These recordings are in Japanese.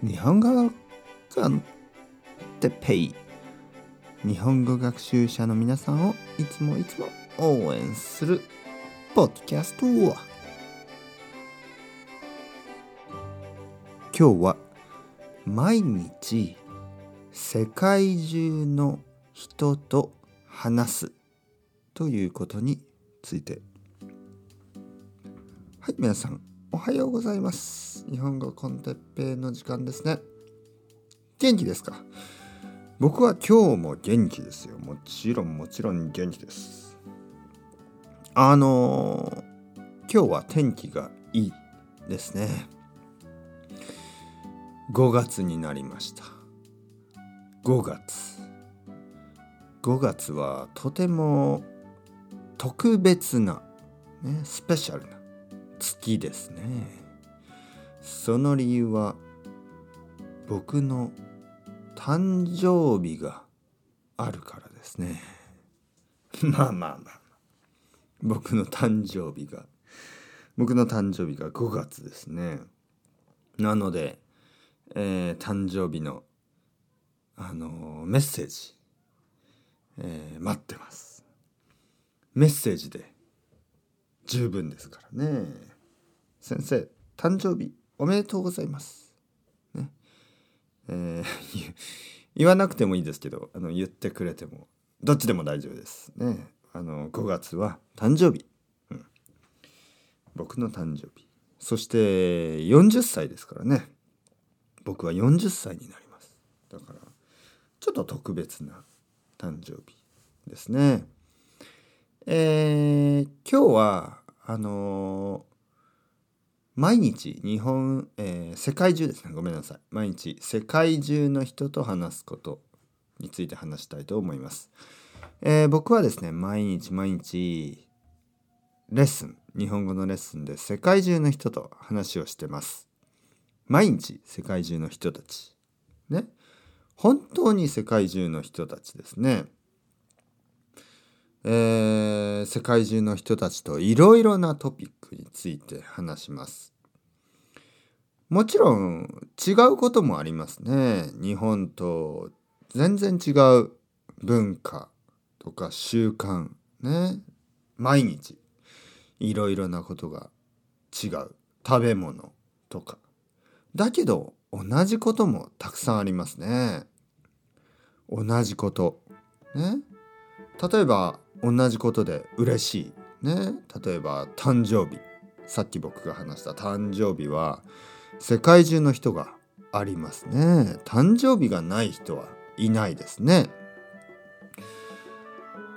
日本語コンテペイ。日本語学習者の皆さんをいつもいつも応援するポッドキャスト今日は毎日世界中の人と話すということについて。はい皆さん。おはようございます。日本語コンテッペイの時間ですね。元気ですか？僕は今日も元気ですよ。もちろんもちろん元気です。あのー、今日は天気がいいですね。5月になりました。5月。5月はとても特別な、ね、スペシャルな月ですね。その理由は僕の誕生日があるからですね。まあまあまあ、僕の誕生日が僕の誕生日が5月ですね。なので、えー、誕生日のあのー、メッセージ、えー、待ってます。メッセージで十分ですからね。先生誕生日おめでとうございます。ね。えー、言わなくてもいいですけどあの言ってくれてもどっちでも大丈夫です。ね。あの5月は誕生日、うん、僕の誕生日。そして40歳ですからね。僕は40歳になります。だからちょっと特別な誕生日ですね。えー、今日はあのー、毎日日本、えー、世界中ですね。ごめんなさい。毎日世界中の人と話すことについて話したいと思います、えー、僕はですね毎日毎日レッスン日本語のレッスンで世界中の人と話をしてます。毎日世界中の人たち。ね。本当に世界中の人たちですね。えー、世界中の人たちといろいろなトピックについて話します。もちろん違うこともありますね。日本と全然違う文化とか習慣ね。毎日いろいろなことが違う。食べ物とか。だけど同じこともたくさんありますね。同じこと。ね。例えば同じことで嬉しい。ね。例えば誕生日。さっき僕が話した誕生日は世界中の人がありますね。誕生日がない人はいないですね。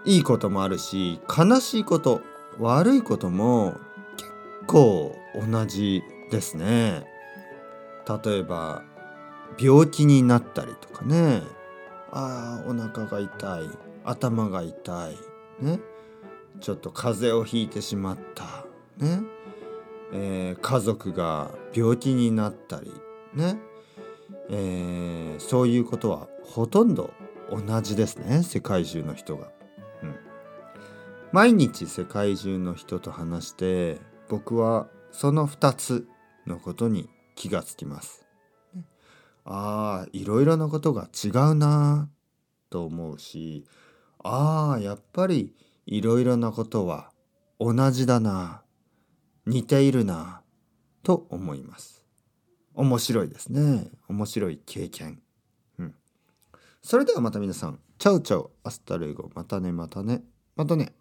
いいこともあるし悲しいこと悪いことも結構同じですね。例えば病気になったりとかね。ああお腹が痛い。頭が痛い。ね。ちょっと風邪をひいてしまった。ね。えー、家族が病気になったり。ね、えー、そういうことはほとんど同じですね。世界中の人が。うん、毎日世界中の人と話して僕はその2つのことに気がつきます。ああいろいろなことが違うなと思うしああやっぱりいろいろなことは同じだな似ているなと思います。面白いですね。面白い経験。うん。それではまた皆さん。 Ciao ciao。 Hasta luego。またねまたね。またね。